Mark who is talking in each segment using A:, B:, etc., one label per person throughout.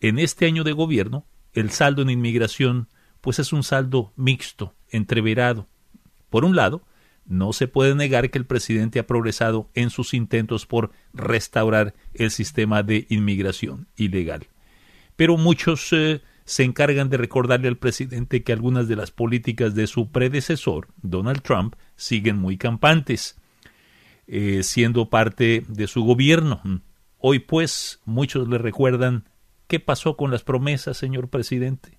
A: en este año de gobierno, el saldo en inmigración pues es un saldo mixto, entreverado. Por un lado, no se puede negar que el presidente ha progresado en sus intentos por restaurar el sistema de inmigración ilegal. Pero muchos eh, se encargan de recordarle al presidente que algunas de las políticas de su predecesor, Donald Trump, siguen muy campantes, eh, siendo parte de su gobierno. Hoy, pues, muchos le recuerdan qué pasó con las promesas, señor presidente.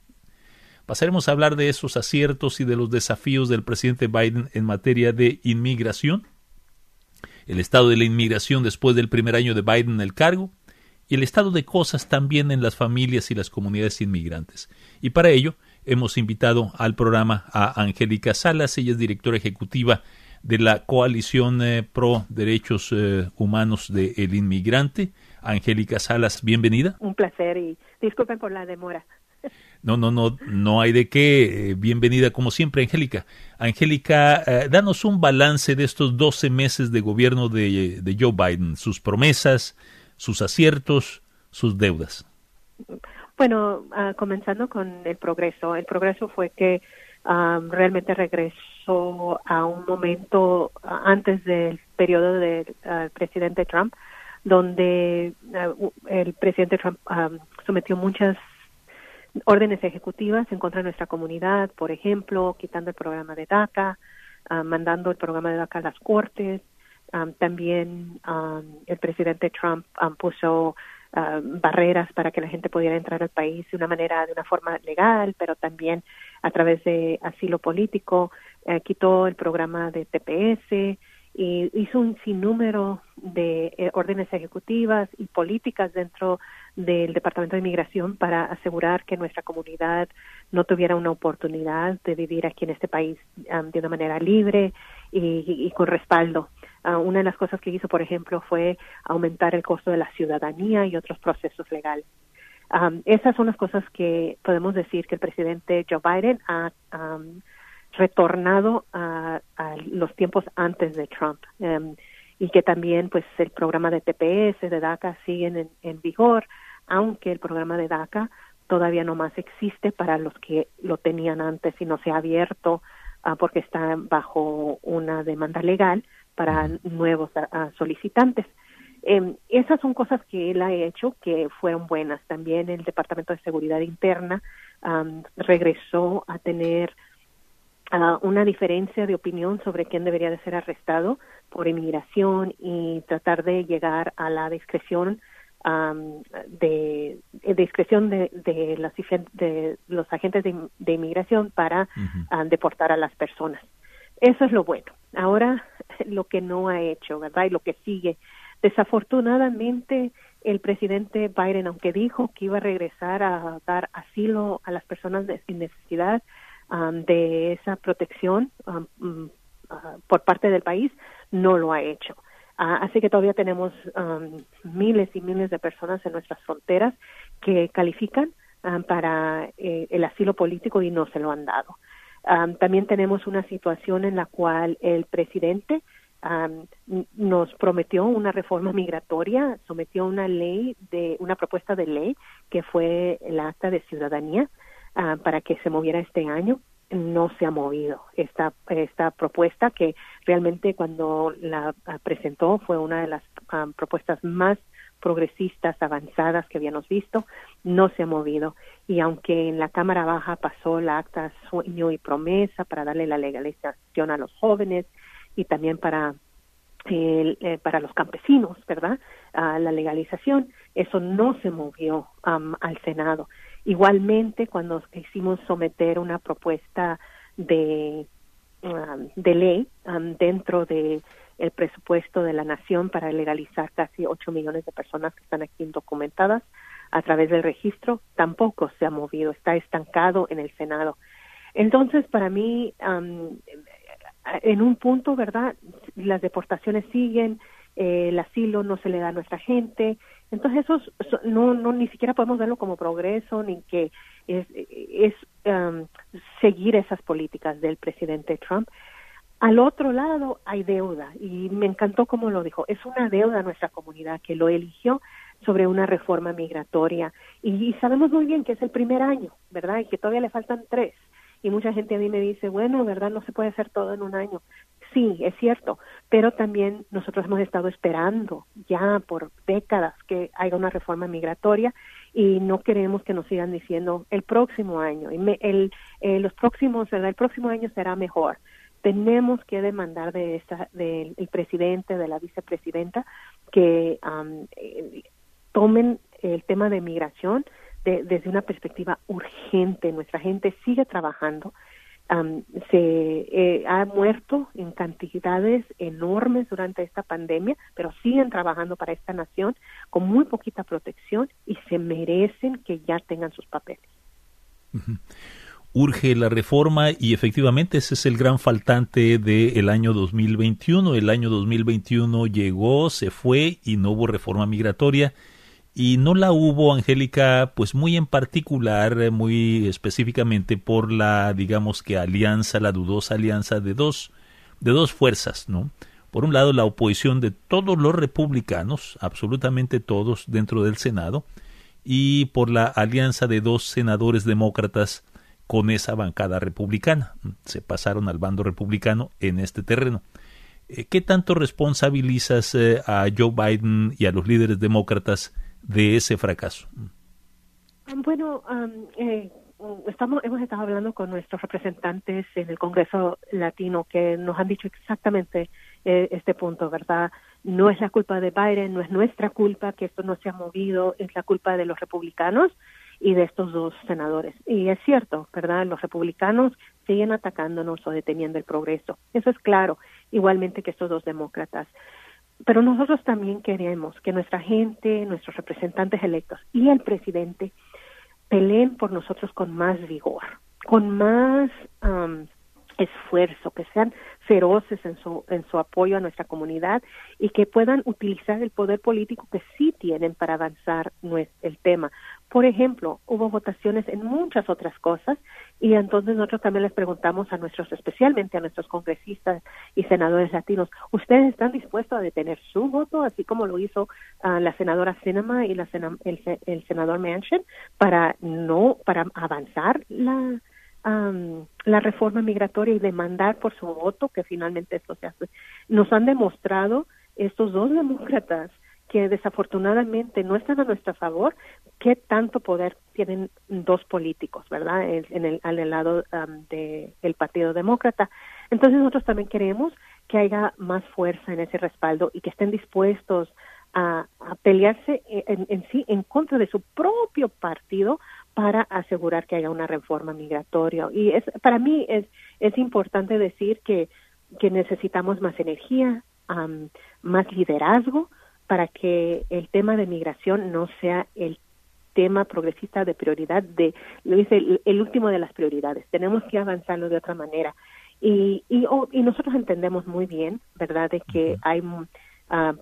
A: Pasaremos a hablar de esos aciertos y de los desafíos del presidente Biden en materia de inmigración, el estado de la inmigración después del primer año de Biden en el cargo y el estado de cosas también en las familias y las comunidades inmigrantes. Y para ello hemos invitado al programa a Angélica Salas, ella es directora ejecutiva de la Coalición eh, Pro Derechos eh, Humanos del Inmigrante. Angélica Salas, bienvenida.
B: Un placer y disculpen por la demora.
A: No, no, no, no hay de qué. Eh, bienvenida como siempre, Angélica. Angélica, eh, danos un balance de estos 12 meses de gobierno de, de, Joe Biden, sus promesas, sus aciertos, sus deudas.
B: Bueno, uh, comenzando con el progreso. El progreso fue que um, realmente regresó a un momento uh, antes del periodo del uh, presidente Trump, donde el presidente Trump um, sometió muchas órdenes ejecutivas en contra de nuestra comunidad, por ejemplo, quitando el programa de DACA, uh, mandando el programa de DACA a las cortes. También um, el presidente Trump um, puso barreras para que la gente pudiera entrar al país de una manera, de una forma legal, pero también a través de asilo político. Uh, quitó el programa de TPS y hizo un sinnúmero de eh, órdenes ejecutivas y políticas dentro del Departamento de Inmigración para asegurar que nuestra comunidad no tuviera una oportunidad de vivir aquí en este país de una manera libre y, con respaldo. Uh, una de las cosas que hizo, por ejemplo, fue aumentar el costo de la ciudadanía y otros procesos legales. Esas son las cosas que podemos decir que el presidente Joe Biden ha um, retornado a, los tiempos antes de Trump y que también pues el programa de TPS de DACA siguen en vigor aunque el programa de DACA todavía no más existe para los que lo tenían antes y no se ha abierto uh, porque está bajo una demanda legal para nuevos uh, solicitantes. Eh, esas son cosas que él ha hecho que fueron buenas. También el Departamento de Seguridad Interna um, regresó a tener uh, una diferencia de opinión sobre quién debería de ser arrestado por inmigración y tratar de llegar a la discreción de, discreción de, de, los, de los agentes de, inmigración para deportar a las personas. Eso es lo bueno. Ahora, lo que no ha hecho, ¿verdad? Y lo que sigue. Desafortunadamente, el presidente Biden, aunque dijo que iba a regresar a dar asilo a las personas sin necesidad de esa protección mm, ah, por parte del país, no lo ha hecho. Ah, así que todavía tenemos um, miles y miles de personas en nuestras fronteras que califican um, para eh, el asilo político y no se lo han dado. Um, también tenemos una situación en la cual el presidente nos prometió una reforma migratoria, sometió una ley de una propuesta de ley que fue el acta de ciudadanía ah, para que se moviera este año no se ha movido. Esta esta propuesta que realmente cuando la ah, presentó fue una de las ah, propuestas más progresistas avanzadas que habíamos visto no se ha movido. Y aunque en la cámara baja pasó la acta sueño y promesa para darle la legalización a los jóvenes y también para eh, para los campesinos verdad la legalización eso no se movió al senado Igualmente, cuando quisimos someter una propuesta de, um, de ley um, dentro de el presupuesto de la nación para legalizar casi 8 millones de personas que están aquí indocumentadas a través del registro, tampoco se ha movido, está estancado en el Senado. Entonces, para mí, um, en un punto, ¿verdad? Las deportaciones siguen, eh, el asilo no se le da a nuestra gente, entonces eso no, no ni siquiera podemos verlo como progreso ni que es, es um, seguir esas políticas del presidente Trump. Al otro lado hay deuda y me encantó como lo dijo, es una deuda a nuestra comunidad que lo eligió sobre una reforma migratoria. Y, sabemos muy bien que es el primer año, ¿verdad? Y que todavía le faltan tres. Y mucha gente a mí me dice, bueno, ¿verdad? No se puede hacer todo en un año. Sí, es cierto, pero también nosotros hemos estado esperando ya por décadas que haya una reforma migratoria y no queremos que nos sigan diciendo el próximo año, el, eh, los próximos, el próximo año será mejor. Tenemos que demandar de esta, del presidente, de la vicepresidenta, que eh, tomen el tema de migración desde una perspectiva urgente. Nuestra gente sigue trabajando se eh, ha muerto en cantidades enormes durante esta pandemia, pero siguen trabajando para esta nación con muy poquita protección y se merecen que ya tengan sus papeles.
A: Urge la reforma y efectivamente ese es el gran faltante del año 2021. El año 2021 llegó, se fue y no hubo reforma migratoria y no la hubo, Angélica, pues muy en particular, eh, muy específicamente por la, digamos que alianza, la dudosa alianza de dos, de dos fuerzas, ¿no? Por un lado, la oposición de todos los republicanos, absolutamente todos dentro del Senado, y por la alianza de dos senadores demócratas con esa bancada republicana. Se pasaron al bando republicano en este terreno. Eh, ¿Qué tanto responsabilizas eh, a Joe Biden y a los líderes demócratas de ese fracaso?
B: Bueno, eh, estamos, hemos estado hablando con nuestros representantes en el Congreso Latino que nos han dicho exactamente eh, este punto, ¿verdad? No es la culpa de Biden, no es nuestra culpa que esto no se ha movido, es la culpa de los republicanos y de estos dos senadores. Y es cierto, ¿verdad? Los republicanos siguen atacándonos o deteniendo el progreso. Eso es claro, igualmente que estos dos demócratas. Pero nosotros también queremos que nuestra gente, nuestros representantes electos y el presidente peleen por nosotros con más vigor, con más esfuerzo, que sean feroces en su, en su apoyo a nuestra comunidad y que puedan utilizar el poder político que sí tienen para avanzar el tema. Por ejemplo, hubo votaciones en muchas otras cosas y entonces nosotros también les preguntamos a nuestros, especialmente a nuestros congresistas y senadores latinos, ¿ustedes están dispuestos a detener su voto, así como lo hizo uh, la senadora Sinema y la el, el senador Manchin, para no, para avanzar la la reforma migratoria y demandar por su voto que finalmente esto se hace. Nos han demostrado estos dos demócratas que desafortunadamente no están a nuestro favor, qué tanto poder tienen dos políticos, ¿verdad? En el, al lado del Partido Demócrata. Entonces nosotros también queremos que haya más fuerza en ese respaldo y que estén dispuestos a, pelearse en, en, sí en contra de su propio partido para asegurar que haya una reforma migratoria. Y es, para mí es, es importante decir que, que necesitamos más energía, más liderazgo para que el tema de migración no sea el tema progresista de prioridad de lo dice el, último de las prioridades. Tenemos que avanzarlo de otra manera. Y y, y nosotros entendemos muy bien verdad de que hay uh,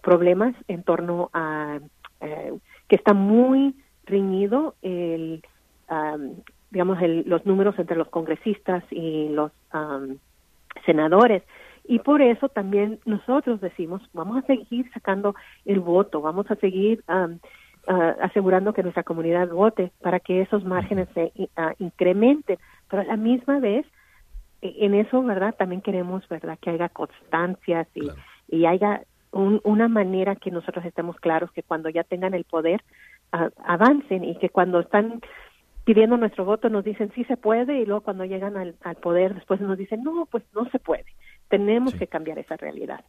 B: problemas en torno a uh, que está muy riñido el digamos, los números entre los congresistas y los senadores. Y por eso también nosotros decimos, vamos a seguir sacando el voto, vamos a seguir asegurando que nuestra comunidad vote para que esos márgenes se incrementen. Pero a la misma vez, e, en eso, ¿verdad? También queremos, ¿verdad? Que haya constancias y, y haya una manera que nosotros estemos claros que cuando ya tengan el poder, avancen y que cuando están pidiendo nuestro voto nos dicen sí se puede y luego cuando llegan al, poder después nos dicen no, pues no se puede. Tenemos que cambiar esa realidad.